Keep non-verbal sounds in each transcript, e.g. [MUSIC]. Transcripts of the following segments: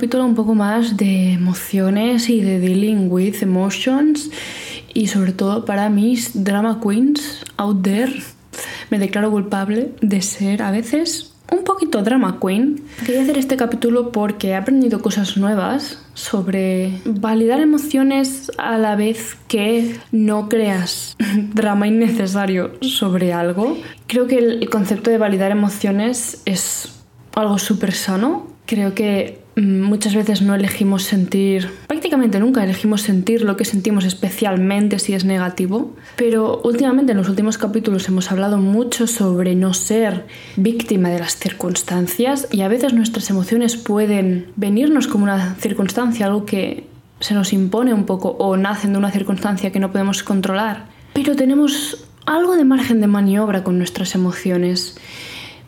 capítulo un poco más de emociones y de dealing with emotions y sobre todo para mis drama queens out there me declaro culpable de ser a veces un poquito drama queen. Quería hacer este capítulo porque he aprendido cosas nuevas sobre validar emociones a la vez que no creas [LAUGHS] drama innecesario sobre algo. Creo que el concepto de validar emociones es algo súper sano. Creo que muchas veces no elegimos sentir, prácticamente nunca elegimos sentir lo que sentimos especialmente si es negativo, pero últimamente en los últimos capítulos hemos hablado mucho sobre no ser víctima de las circunstancias y a veces nuestras emociones pueden venirnos como una circunstancia, algo que se nos impone un poco o nacen de una circunstancia que no podemos controlar, pero tenemos algo de margen de maniobra con nuestras emociones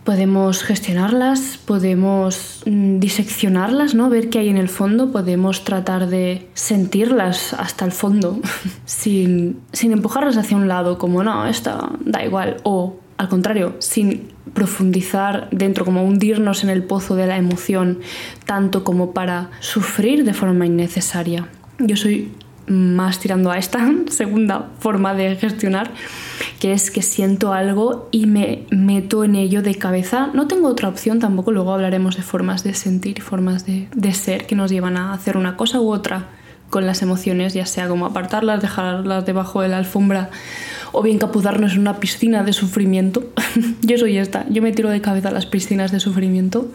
podemos gestionarlas, podemos mm, diseccionarlas, ¿no? ver qué hay en el fondo, podemos tratar de sentirlas hasta el fondo [LAUGHS] sin, sin empujarlas hacia un lado como no, esta da igual, o al contrario, sin profundizar dentro, como hundirnos en el pozo de la emoción, tanto como para sufrir de forma innecesaria. Yo soy más tirando a esta [LAUGHS] segunda forma de gestionar, que es que siento algo y me meto en ello de cabeza. No tengo otra opción tampoco, luego hablaremos de formas de sentir formas de, de ser que nos llevan a hacer una cosa u otra con las emociones, ya sea como apartarlas, dejarlas debajo de la alfombra o bien capuzarnos en una piscina de sufrimiento. [LAUGHS] yo soy esta, yo me tiro de cabeza a las piscinas de sufrimiento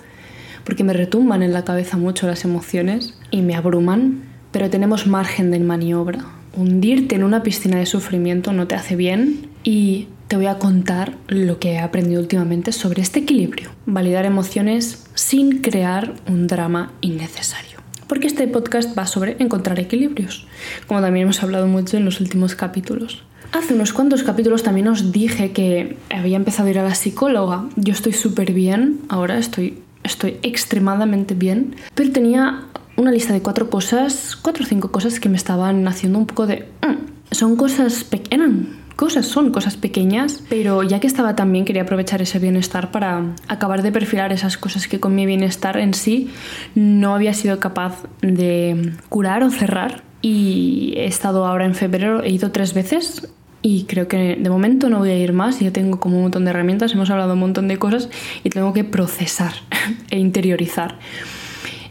porque me retumban en la cabeza mucho las emociones y me abruman pero tenemos margen de maniobra. Hundirte en una piscina de sufrimiento no te hace bien y te voy a contar lo que he aprendido últimamente sobre este equilibrio. Validar emociones sin crear un drama innecesario. Porque este podcast va sobre encontrar equilibrios, como también hemos hablado mucho en los últimos capítulos. Hace unos cuantos capítulos también os dije que había empezado a ir a la psicóloga. Yo estoy súper bien, ahora estoy, estoy extremadamente bien, pero tenía una lista de cuatro cosas, cuatro o cinco cosas que me estaban haciendo un poco de... Mm, son cosas pequeñas, cosas, son cosas pequeñas, pero ya que estaba tan bien quería aprovechar ese bienestar para acabar de perfilar esas cosas que con mi bienestar en sí no había sido capaz de curar o cerrar. Y he estado ahora en febrero, he ido tres veces y creo que de momento no voy a ir más. Ya tengo como un montón de herramientas, hemos hablado un montón de cosas y tengo que procesar [LAUGHS] e interiorizar.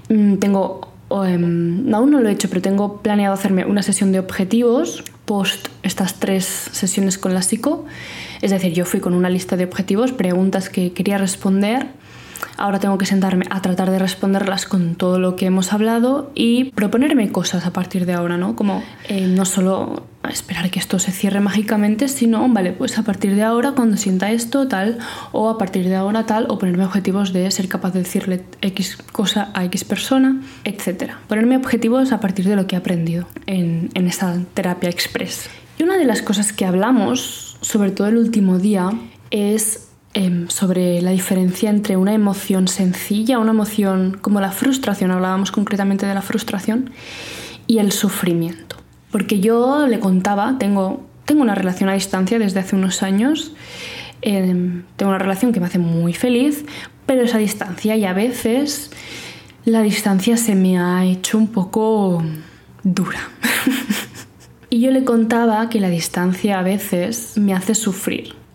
Mm, tengo Em, aún no lo he hecho, pero tengo planeado hacerme una sesión de objetivos post estas tres sesiones con la psico. Es decir, yo fui con una lista de objetivos, preguntas que quería responder Ahora tengo que sentarme a tratar de responderlas con todo lo que hemos hablado y proponerme cosas a partir de ahora, ¿no? Como eh, no solo esperar que esto se cierre mágicamente, sino, vale, pues a partir de ahora, cuando sienta esto, tal, o a partir de ahora, tal, o ponerme objetivos de ser capaz de decirle X cosa a X persona, etc. Ponerme objetivos a partir de lo que he aprendido en, en esta terapia express. Y una de las cosas que hablamos, sobre todo el último día, es Em, sobre la diferencia entre una emoción sencilla, una emoción como la frustración, hablábamos concretamente de la frustración, y el sufrimiento. Porque yo le contaba, tengo, tengo una relación a distancia desde hace unos años, em, tengo una relación que me hace muy feliz, pero esa distancia y a veces la distancia se me ha hecho un poco dura. [LAUGHS] y yo le contaba que la distancia a veces me hace sufrir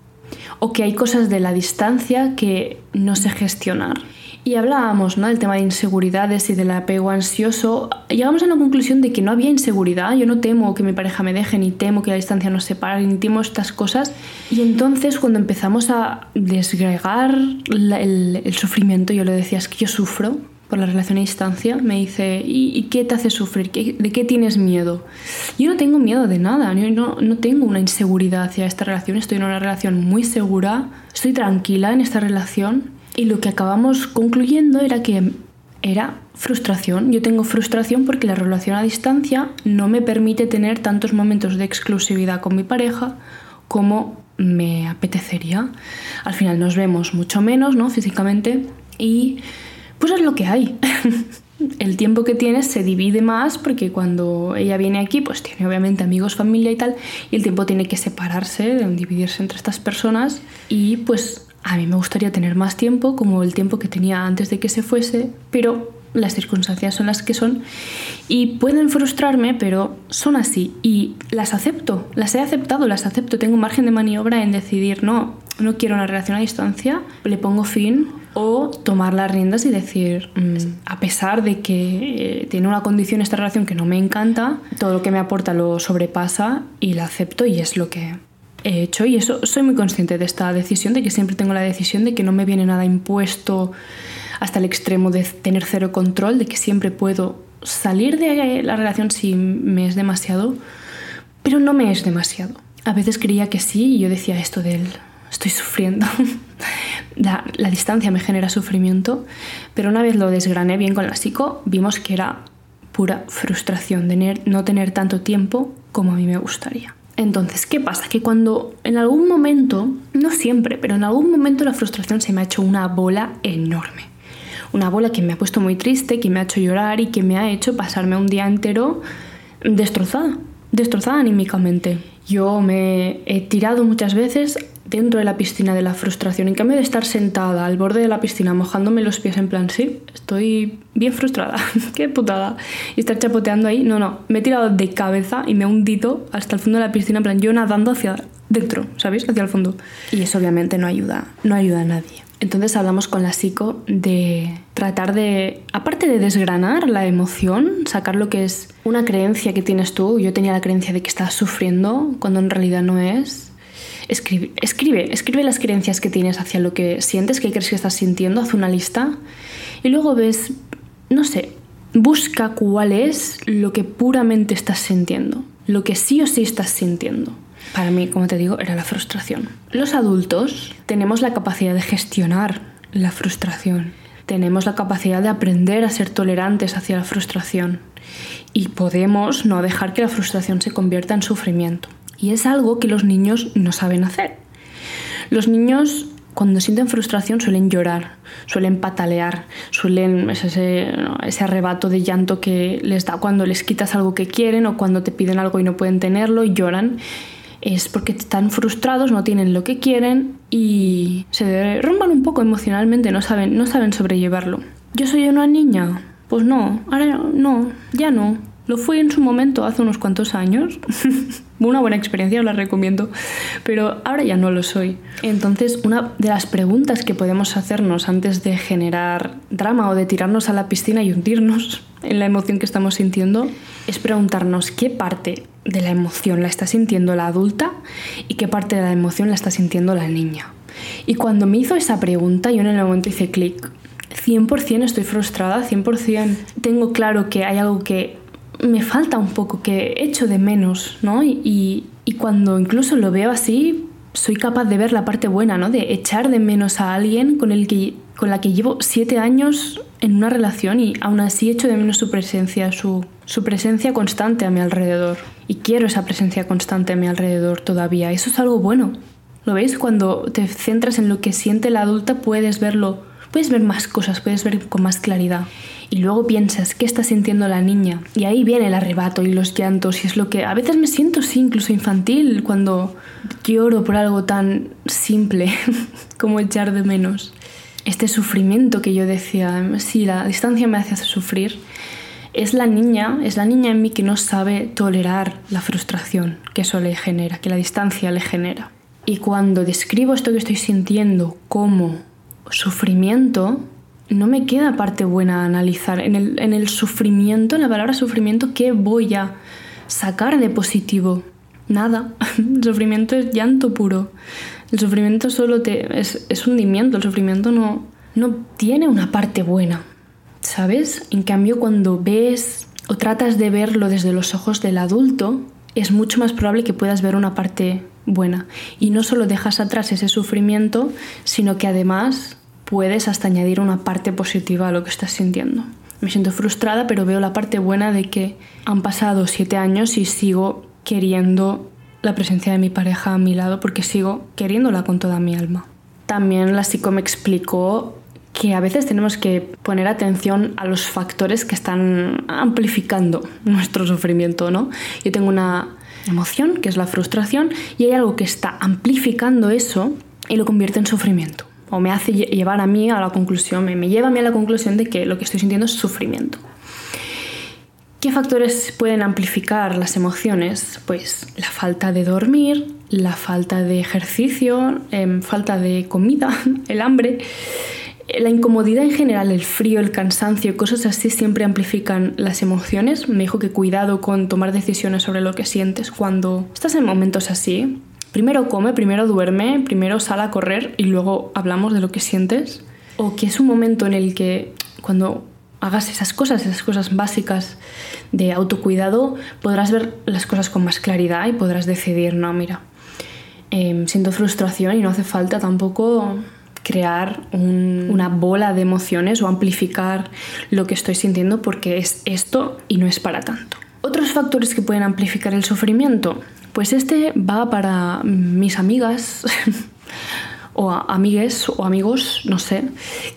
o que hay cosas de la distancia que no sé gestionar. Y hablábamos ¿no? del tema de inseguridades y del apego ansioso. Llegamos a la conclusión de que no había inseguridad. Yo no temo que mi pareja me deje, ni temo que la distancia nos separe, ni temo estas cosas. Y entonces cuando empezamos a desgregar el, el sufrimiento, yo le decía, es que yo sufro, por la relación a distancia, me dice, ¿y, qué te hace sufrir? ¿De qué tienes miedo? Yo no tengo miedo de nada, yo no, no tengo una inseguridad hacia esta relación, estoy en una relación muy segura, estoy tranquila en esta relación y lo que acabamos concluyendo era que era frustración. Yo tengo frustración porque la relación a distancia no me permite tener tantos momentos de exclusividad con mi pareja como me apetecería. Al final nos vemos mucho menos, ¿no? Físicamente y pues es lo que hay. [LAUGHS] el tiempo que tienes se divide más porque cuando ella viene aquí, pues tiene obviamente amigos, familia y tal, y el tiempo tiene que separarse, dividirse entre estas personas y pues a mí me gustaría tener más tiempo, como el tiempo que tenía antes de que se fuese, pero las circunstancias son las que son y pueden frustrarme, pero son así y las acepto, las he aceptado, las acepto, tengo margen de maniobra en decidir, no, no quiero una relación a distancia, le pongo fin o tomar las riendas y decir, mm, a pesar de que eh, tiene una condición esta relación que no me encanta, todo lo que me aporta lo sobrepasa y la acepto y es lo que he hecho y eso soy muy consciente de esta decisión, de que siempre tengo la decisión de que no me viene nada impuesto hasta el extremo de tener cero control, de que siempre puedo salir de la relación si me es demasiado, pero no me es demasiado. A veces creía que sí y yo decía esto del estoy sufriendo. [LAUGHS] la, distancia me genera sufrimiento, pero una vez lo desgrané bien con la psico, vimos que era pura frustración de no tener tanto tiempo como a mí me gustaría. Entonces, ¿qué pasa? Que cuando en algún momento, no siempre, pero en algún momento la frustración se me ha hecho una bola enorme una bola que me ha puesto muy triste, que me ha hecho llorar y que me ha hecho pasarme un día entero destrozada, destrozada anímicamente. Yo me he tirado muchas veces dentro de la piscina de la frustración. En cambio de estar sentada al borde de la piscina mojándome los pies en plan, sí, estoy bien frustrada, [LAUGHS] qué putada. Y estar chapoteando ahí, no, no, me he tirado de cabeza y me he hundido hasta el fondo de la piscina, en plan, yo nadando hacia dentro, ¿sabéis? Hacia el fondo. Y eso obviamente no ayuda, no ayuda a nadie. Entonces hablamos con la psico de tratar de, aparte de desgranar la emoción, sacar lo que es una creencia que tienes tú. Yo tenía la creencia de que estás sufriendo cuando en realidad no es. Escribe, escribe, escribe las creencias que tienes hacia lo que sientes, que crees que estás sintiendo, haz una lista y luego ves, no sé, busca cuál es lo que puramente estás sintiendo, lo que sí o sí estás sintiendo. Para mí, como te digo, era la frustración. Los adultos tenemos la capacidad de gestionar la frustración. Tenemos la capacidad de aprender a ser tolerantes hacia la frustración. Y podemos no dejar que la frustración se convierta en sufrimiento. Y es algo que los niños no saben hacer. Los niños cuando sienten frustración suelen llorar, suelen patalear, suelen ese, ese, arrebato de llanto que les da cuando les quitas algo que quieren o cuando te piden algo y no pueden tenerlo y lloran es porque están frustrados, no tienen lo que quieren y se derrumban un poco emocionalmente, no saben, no saben sobrellevarlo. ¿Yo soy una niña? Pues no, ahora no, ya no. Lo fui en su momento hace unos cuantos años. [LAUGHS] una buena experiencia, os la recomiendo. Pero ahora ya no lo soy. Entonces, una de las preguntas que podemos hacernos antes de generar drama o de tirarnos a la piscina y hundirnos [LAUGHS] en la emoción que estamos sintiendo es preguntarnos qué parte de la emoción la está sintiendo la adulta y qué parte de la emoción la está sintiendo la niña. Y cuando me hizo esa pregunta, yo en el momento hice clic. 100% estoy frustrada, 100% tengo claro que hay algo que me falta un poco, que echo de menos, ¿no? Y, y cuando incluso lo veo así, soy capaz de ver la parte buena, ¿no? De echar de menos a alguien con, el que, con la que llevo siete años en una relación y aún así echo de menos su presencia, su, su presencia constante a mi alrededor. Y quiero esa presencia constante a mi alrededor todavía. Eso es algo bueno. ¿Lo veis? Cuando te centras en lo que siente la adulta puedes verlo, puedes ver más cosas, puedes ver con más claridad. Y luego piensas, ¿qué está sintiendo la niña? Y ahí viene el arrebato y los llantos y es lo que a veces me siento, sí, incluso infantil cuando lloro por algo tan simple [LAUGHS] como echar de menos este sufrimiento que yo decía, si la distancia me hace sufrir, es la niña, es la niña en mí que no sabe tolerar la frustración que eso le genera, que la distancia le genera. Y cuando describo esto que estoy sintiendo como sufrimiento, no me queda parte buena a analizar. En el, en el sufrimiento, en la palabra sufrimiento, ¿qué voy a sacar de positivo? Nada. [LAUGHS] El sufrimiento es llanto puro. El sufrimiento solo te, es, es hundimiento, el sufrimiento no, no tiene una parte buena, ¿sabes? En cambio, cuando ves o tratas de verlo desde los ojos del adulto, es mucho más probable que puedas ver una parte buena. Y no solo dejas atrás ese sufrimiento, sino que además puedes hasta añadir una parte positiva a lo que estás sintiendo. Me siento frustrada, pero veo la parte buena de que han pasado siete años y sigo queriendo la presencia de mi pareja a mi lado porque sigo queriéndola con toda mi alma. También la psico me explicó que a veces tenemos que poner atención a los factores que están amplificando [LAUGHS] nuestro sufrimiento, ¿no? Yo tengo una emoción, que es la frustración, y hay algo que está amplificando eso y lo convierte en sufrimiento. O me hace llevar a mí a la conclusión, me, me lleva a mí a la conclusión de que lo que estoy sintiendo es sufrimiento. ¿Qué factores pueden amplificar las emociones? Pues la falta de dormir, la falta de ejercicio, em, falta de comida, [LAUGHS] el hambre, la incomodidad en general, el frío, el cansancio, cosas así siempre amplifican las emociones. Me dijo que cuidado con tomar decisiones sobre lo que sientes cuando estás en momentos así. Primero come, primero duerme, primero sal a correr y luego hablamos de lo que sientes. O que es un momento en el que cuando hagas esas cosas, esas cosas básicas de autocuidado, podrás ver las cosas con más claridad y podrás decidir, no, mira, em, siento frustración y no hace falta tampoco crear una bola de emociones o amplificar lo que estoy sintiendo porque es esto y no es para tanto. Otros factores que pueden amplificar el sufrimiento, pues este va para mis amigas [LAUGHS] o amigues o amigos, no sé,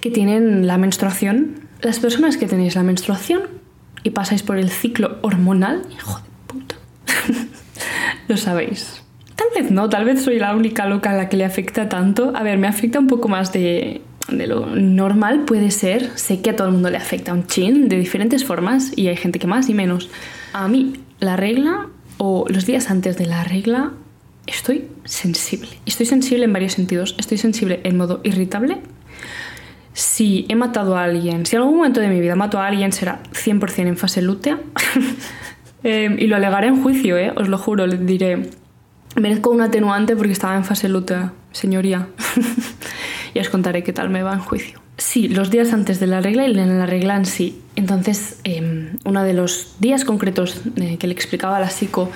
que tienen la menstruación. Las personas que tenéis la menstruación y pasáis por el ciclo hormonal, hijo de puta, [LAUGHS] lo sabéis. Tal vez no, tal vez soy la única loca a la que le afecta tanto. A ver, me afecta un poco más de, lo normal, puede ser. Sé que a todo el mundo le afecta un chin de diferentes formas y hay gente que más y menos. A mí, la regla o los días antes de la regla, estoy sensible. Estoy sensible en varios sentidos. Estoy sensible en modo irritable. Si he matado a alguien, si en algún momento de mi vida mato a alguien, será 100% en fase lútea. [LAUGHS] Em, y lo alegaré en juicio, ¿eh? os lo juro, le diré Merezco un atenuante porque estaba en fase luta, señoría. [LAUGHS] y os contaré qué tal me va en juicio. Sí, los días antes de la regla y en la regla en sí. Entonces, em, uno de los días concretos eh, que le explicaba a la psico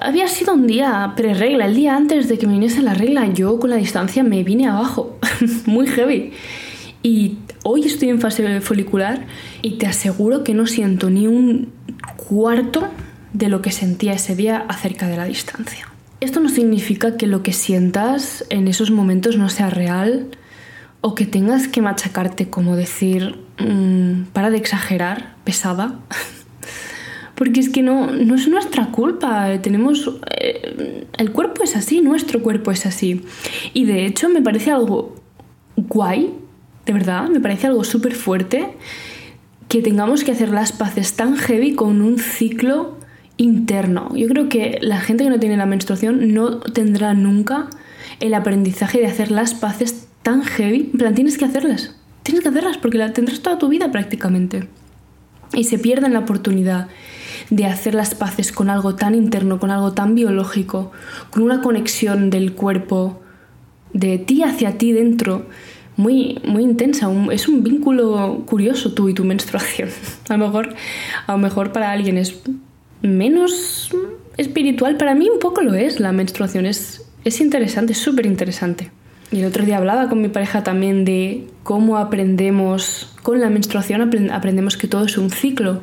había sido un día pre-regla. El día antes de que me viniese la regla, yo con la distancia me vine abajo, [LAUGHS] muy heavy. Y hoy estoy en fase folicular y te aseguro que no siento ni un cuarto de lo que sentía ese día acerca de la distancia. Esto no significa que lo que sientas en esos momentos no sea real o que tengas que machacarte como decir, mm, para de exagerar, pesada. [LAUGHS] Porque es que no, no es nuestra culpa, tenemos... Eh, el cuerpo es así, nuestro cuerpo es así. Y de hecho me parece algo guay, de verdad, me parece algo súper fuerte que tengamos que hacer las paces tan heavy con un ciclo interno. Yo creo que la gente que no tiene la menstruación no tendrá nunca el aprendizaje de hacer las paces tan heavy. En plan, tienes que hacerlas. Tienes que hacerlas porque la tendrás toda tu vida prácticamente. Y se pierden la oportunidad de hacer las paces con algo tan interno, con algo tan biológico, con una conexión del cuerpo de ti hacia ti dentro muy, muy intensa. es un vínculo curioso tú y tu menstruación. [LAUGHS] A lo mejor, a lo mejor para alguien es menos espiritual. Para mí un poco lo es la menstruación. Es, es interesante, es súper interesante. Y el otro día hablaba con mi pareja también de cómo aprendemos, con la menstruación aprendemos que todo es un ciclo,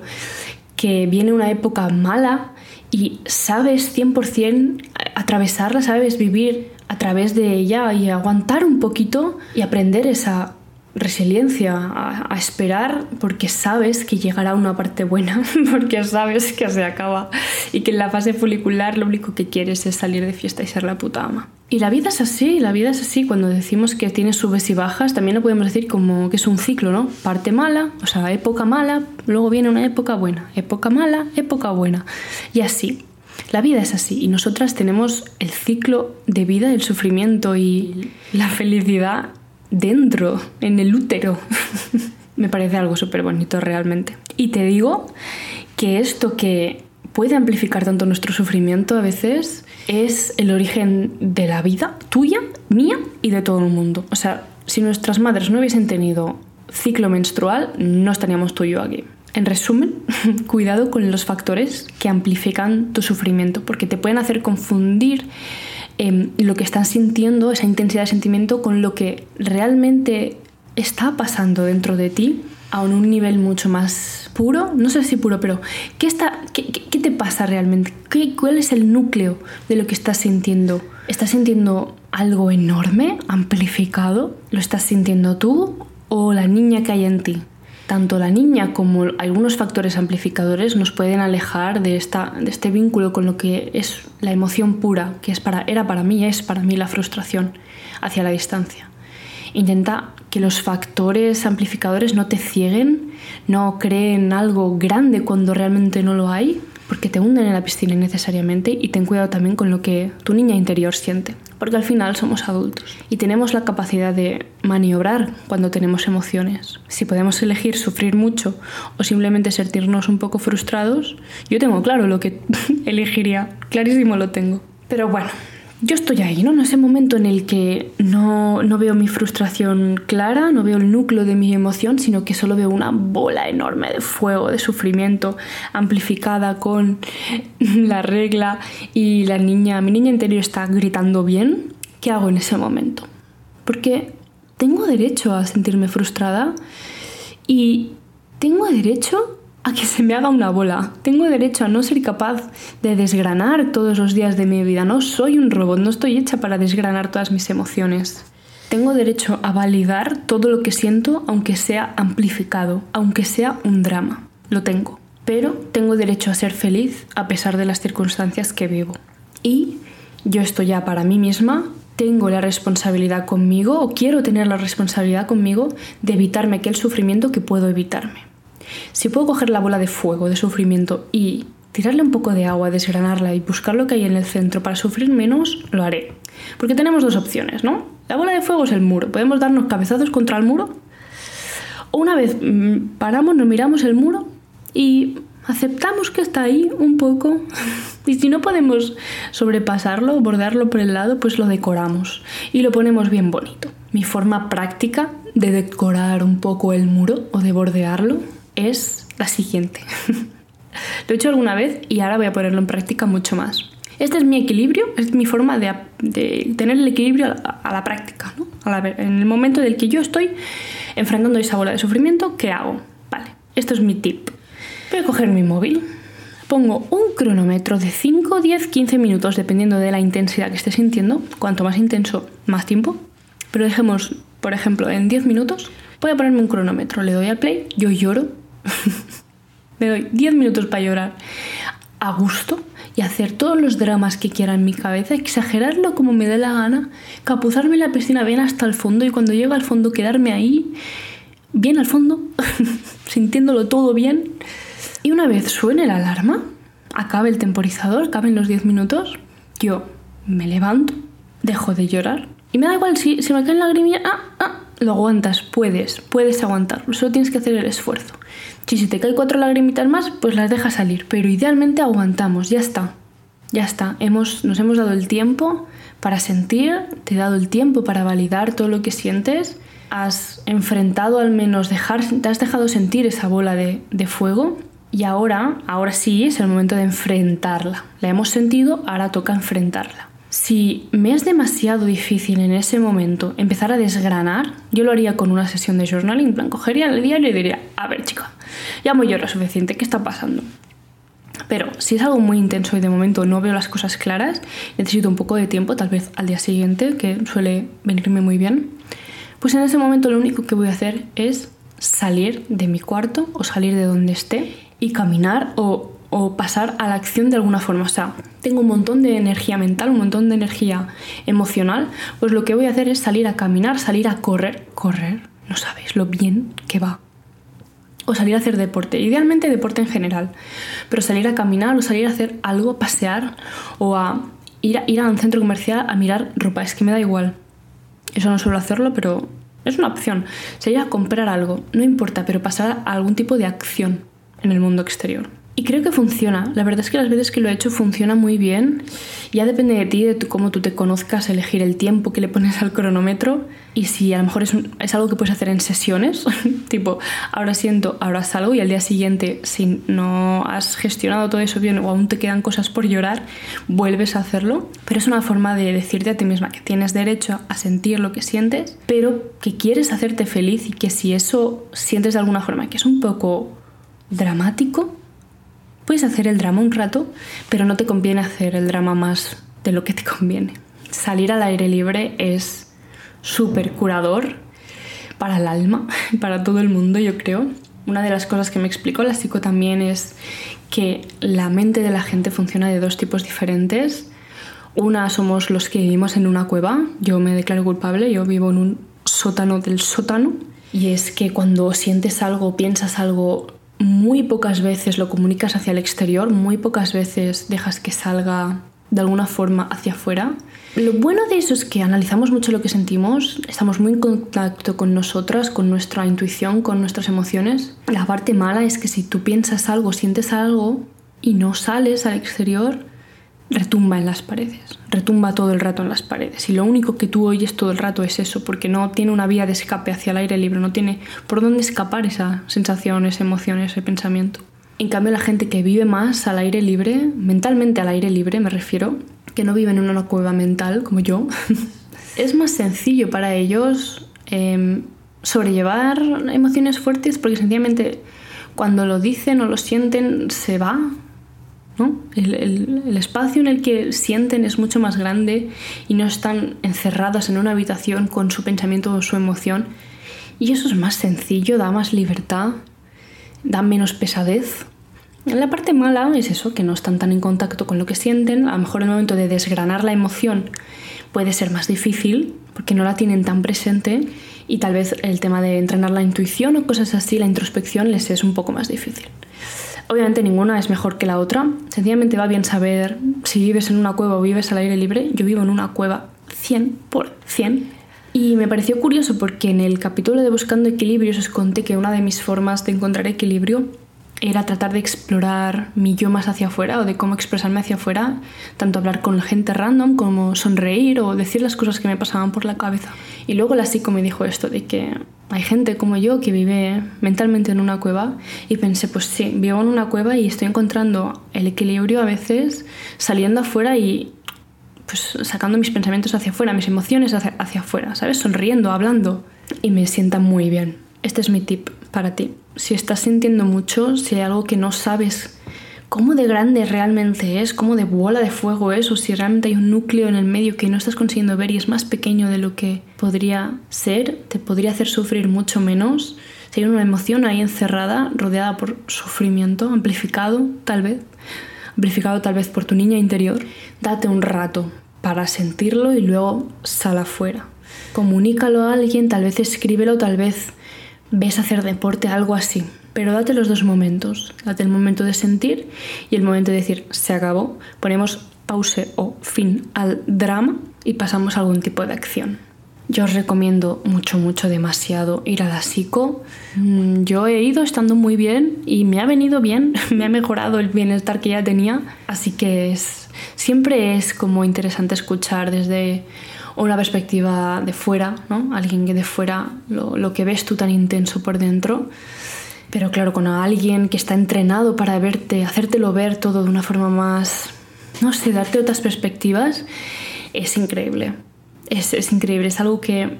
que viene una época mala y sabes 100% atravesarla, sabes vivir a través de ella y aguantar un poquito y aprender esa resiliencia, a, esperar porque sabes que llegará una parte buena, [LAUGHS] porque sabes que se acaba y que en la fase folicular lo único que quieres es salir de fiesta y ser la puta ama. Y la vida es así, la vida es así. Cuando decimos que tiene subes y bajas, también lo podemos decir como que es un ciclo, ¿no? Parte mala, o sea, época mala, luego viene una época buena, época mala, época buena. Y así. La vida es así y nosotras tenemos el ciclo de vida, el sufrimiento y la felicidad dentro, en el útero. [LAUGHS] Me parece algo súper bonito realmente. Y te digo que esto que puede amplificar tanto nuestro sufrimiento a veces es el origen de la vida tuya, mía y de todo el mundo. O sea, si nuestras madres no hubiesen tenido ciclo menstrual, no estaríamos tú y yo aquí. En resumen, [LAUGHS] cuidado con los factores que amplifican tu sufrimiento, porque te pueden hacer confundir Em, lo que estás sintiendo, esa intensidad de sentimiento, con lo que realmente está pasando dentro de ti a un nivel mucho más puro, no sé si puro, pero ¿qué, está, qué, te pasa realmente? ¿Qué, ¿Cuál es el núcleo de lo que estás sintiendo? ¿Estás sintiendo algo enorme, amplificado? ¿Lo estás sintiendo tú o la niña que hay en ti? Tanto la niña como algunos factores amplificadores nos pueden alejar de, esta, de este vínculo con lo que es la emoción pura, que es para, era para mí, es para mí la frustración hacia la distancia. Intenta que los factores amplificadores no te cieguen, no creen algo grande cuando realmente no lo hay, porque te hunden en la piscina innecesariamente y ten cuidado también con lo que tu niña interior siente, porque al final somos adultos y tenemos la capacidad de maniobrar cuando tenemos emociones. Si podemos elegir sufrir mucho o simplemente sentirnos un poco frustrados, yo tengo claro lo que [LAUGHS] elegiría, clarísimo lo tengo. Pero bueno, yo estoy ahí, ¿no? En ese momento en el que no, no, veo mi frustración clara, no veo el núcleo de mi emoción, sino que solo veo una bola enorme de fuego, de sufrimiento, amplificada con [LAUGHS] la regla y la niña, mi niña interior está gritando bien. ¿Qué hago en ese momento? Porque tengo derecho a sentirme frustrada y tengo derecho a que se me haga una bola. Tengo derecho a no ser capaz de desgranar todos los días de mi vida. No soy un robot, no estoy hecha para desgranar todas mis emociones. Tengo derecho a validar todo lo que siento, aunque sea amplificado, aunque sea un drama. Lo tengo. Pero tengo derecho a ser feliz a pesar de las circunstancias que vivo. Y yo estoy ya para mí misma, tengo la responsabilidad conmigo, o quiero tener la responsabilidad conmigo, de evitarme aquel sufrimiento que puedo evitarme. Si puedo coger la bola de fuego, de sufrimiento y tirarle un poco de agua, desgranarla y buscar lo que hay en el centro para sufrir menos, lo haré. Porque tenemos dos opciones, ¿no? La bola de fuego es el muro. Podemos darnos cabezazos contra el muro. O una vez mm, paramos, nos miramos el muro y aceptamos que está ahí un poco. [LAUGHS] Y si no podemos sobrepasarlo, bordearlo por el lado, pues lo decoramos y lo ponemos bien bonito. Mi forma práctica de decorar un poco el muro o de bordearlo es la siguiente. [LAUGHS] Lo he hecho alguna vez y ahora voy a ponerlo en práctica mucho más. Este es mi equilibrio, es mi forma de, tener el equilibrio a la, práctica. ¿no? en el momento en el que yo estoy enfrentando esa bola de sufrimiento, ¿qué hago? Vale, esto es mi tip. Voy a coger mi móvil, pongo un cronómetro de 5, 10, 15 minutos, dependiendo de la intensidad que esté sintiendo. Cuanto más intenso, más tiempo. Pero dejemos, por ejemplo, en 10 minutos, voy a ponerme un cronómetro, le doy al play, yo lloro [LAUGHS] Me doy 10 minutos para llorar a gusto y hacer todos los dramas que quiera en mi cabeza, exagerarlo como me dé la gana, capuzarme en la piscina bien hasta el fondo y cuando llegue al fondo quedarme ahí, bien al fondo, [LAUGHS] sintiéndolo todo bien. Y una vez suene la alarma, acabe el temporizador, acaben los 10 minutos, yo me levanto, dejo de llorar y me da igual si, si me caen lagrimillas, ah, ah, lo aguantas, puedes, puedes aguantarlo, solo tienes que hacer el esfuerzo. Si se te caen cuatro lagrimitas más, pues las dejas salir, pero idealmente aguantamos, ya está. Ya está, hemos, nos hemos dado el tiempo para sentir, te he dado el tiempo para validar todo lo que sientes, has enfrentado al menos, dejar, te has dejado sentir esa bola de, de fuego y ahora, ahora sí es el momento de enfrentarla. La hemos sentido, ahora toca enfrentarla. Si me es demasiado difícil en ese momento empezar a desgranar, yo lo haría con una sesión de journaling, plan, cogería el diario y diría, a ver chica, ya muy lo suficiente, ¿qué está pasando? Pero si es algo muy intenso y de momento no veo las cosas claras, necesito un poco de tiempo, tal vez al día siguiente, que suele venirme muy bien, pues en ese momento lo único que voy a hacer es salir de mi cuarto o salir de donde esté y caminar o o pasar a la acción de alguna forma. O sea, tengo un montón de energía mental, un montón de energía emocional, pues lo que voy a hacer es salir a caminar, salir a correr, correr, no sabéis lo bien que va. O salir a hacer deporte, idealmente deporte en general, pero salir a caminar o salir a hacer algo, pasear o a ir a, ir a un centro comercial a mirar ropa, es que me da igual. Eso no suelo hacerlo, pero es una opción. Salir a comprar algo, no importa, pero pasar a algún tipo de acción en el mundo exterior. Y creo que funciona. La verdad es que las veces que lo he hecho funciona muy bien. Ya depende de ti, de cómo tú te conozcas, elegir el tiempo que le pones al cronómetro. Y si a lo mejor es, es algo que puedes hacer en sesiones, [LAUGHS] tipo, ahora siento, ahora salgo y al día siguiente, si no has gestionado todo eso bien o aún te quedan cosas por llorar, vuelves a hacerlo. Pero es una forma de decirte a ti misma que tienes derecho a sentir lo que sientes, pero que quieres hacerte feliz y que si eso sientes de alguna forma que es un poco dramático, Puedes hacer el drama un rato, pero no te conviene hacer el drama más de lo que te conviene. Salir al aire libre es súper curador para el alma, [LAUGHS] para todo el mundo, yo creo. Una de las cosas que me explicó la psico también es que la mente de la gente funciona de dos tipos diferentes. Una somos los que vivimos en una cueva, yo me declaro culpable, yo vivo en un sótano del sótano. Y es que cuando sientes algo, piensas algo, muy pocas veces lo comunicas hacia el exterior, muy pocas veces dejas que salga de alguna forma hacia afuera. Lo bueno de eso es que analizamos mucho lo que sentimos, estamos muy en contacto con nosotras, con nuestra intuición, con nuestras emociones. La parte mala es que si tú piensas algo, sientes algo y no sales al exterior, retumba en las paredes, retumba todo el rato en las paredes. Y lo único que tú oyes todo el rato es eso, porque no tiene una vía de escape hacia el aire libre, no tiene por dónde escapar esa sensación, esa emoción, ese pensamiento. En cambio, la gente que vive más al aire libre, mentalmente al aire libre me refiero, que no viven en una cueva mental como yo, [LAUGHS] es más sencillo para ellos em, sobrellevar emociones fuertes porque sencillamente cuando lo dicen o lo sienten se va, el, espacio en el que sienten es mucho más grande y no están encerradas en una habitación con su pensamiento o su emoción. Y eso es más sencillo, da más libertad, da menos pesadez. La parte mala es eso, que no están tan en contacto con lo que sienten. A lo mejor el momento de desgranar la emoción puede ser más difícil porque no la tienen tan presente y tal vez el tema de entrenar la intuición o cosas así, la introspección les es un poco más difícil. Obviamente ninguna es mejor que la otra. Sencillamente va bien saber si vives en una cueva o vives al aire libre. Yo vivo en una cueva 100 por 100. Y me pareció curioso porque en el capítulo de Buscando Equilibrios os conté que una de mis formas de encontrar equilibrio era tratar de explorar mi yo más hacia afuera o de cómo expresarme hacia afuera, tanto hablar con gente random como sonreír o decir las cosas que me pasaban por la cabeza. Y luego la psico me dijo esto de que hay gente como yo que vive mentalmente en una cueva y pensé, pues sí, vivo en una cueva y estoy encontrando el equilibrio a veces saliendo afuera y pues sacando mis pensamientos hacia afuera, mis emociones hacia, hacia afuera, ¿sabes? Sonriendo, hablando y me sienta muy bien. Este es mi tip para ti. Si estás sintiendo mucho, si hay algo que no sabes cómo de grande realmente es, cómo de bola de fuego es, o si realmente hay un núcleo en el medio que no estás consiguiendo ver y es más pequeño de lo que podría ser, te podría hacer sufrir mucho menos. Si hay una emoción ahí encerrada, rodeada por sufrimiento, amplificado tal vez, amplificado tal vez por tu niña interior, date un rato para sentirlo y luego sal afuera. Comunícalo a alguien, tal vez escríbelo, tal vez ves hacer deporte, algo así. Pero date los dos momentos. Date el momento de sentir y el momento de decir, se acabó. Ponemos pause o fin al drama y pasamos a algún tipo de acción. Yo os recomiendo mucho, mucho, demasiado ir a la psico. Mm, yo he ido estando muy bien y me ha venido bien, [LAUGHS] me ha mejorado el bienestar que ya tenía. Así que es, siempre es como interesante escuchar desde una perspectiva de fuera, ¿no? Alguien que de fuera lo, lo que ves tú tan intenso por dentro. Pero claro, con alguien que está entrenado para verte, hacértelo ver todo de una forma más, no sé, darte otras perspectivas, es increíble. Es, es increíble, es algo que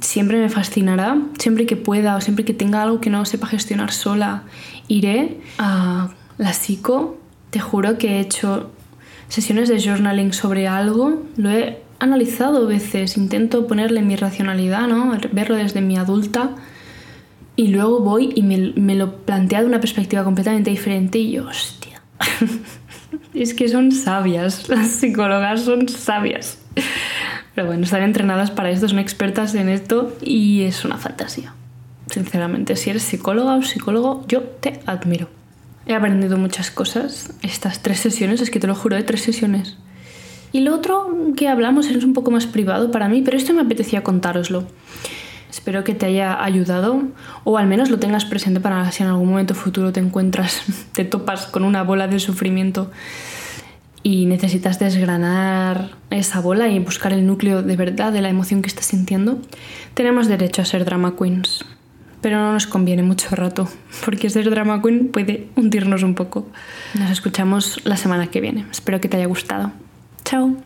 siempre me fascinará. Siempre que pueda o siempre que tenga algo que no sepa gestionar sola, iré a la psico. Te juro que he hecho sesiones de journaling sobre algo, lo he analizado veces, intento ponerle mi racionalidad, ¿no? verlo desde mi adulta y luego voy y me, me lo plantea de una perspectiva completamente diferente y yo, hostia, [LAUGHS] es que son sabias, [LAUGHS] las psicólogas son sabias. Pero bueno, están entrenadas para esto, son expertas en esto y es una fantasía. Sinceramente, si eres psicóloga o psicólogo, yo te admiro. He aprendido muchas cosas. Estas tres sesiones, es que te lo juro, de tres sesiones. Y lo otro que hablamos es un poco más privado para mí, pero esto me apetecía contároslo. Espero que te haya ayudado o al menos lo tengas presente para si en algún momento futuro te encuentras, [LAUGHS] te topas con una bola de sufrimiento y necesitas desgranar esa bola y buscar el núcleo de verdad de la emoción que estás sintiendo. Tenemos derecho a ser drama queens, pero no nos conviene mucho rato [LAUGHS] porque ser drama queen puede hundirnos un poco. Nos escuchamos la semana que viene. Espero que te haya gustado. Ciao!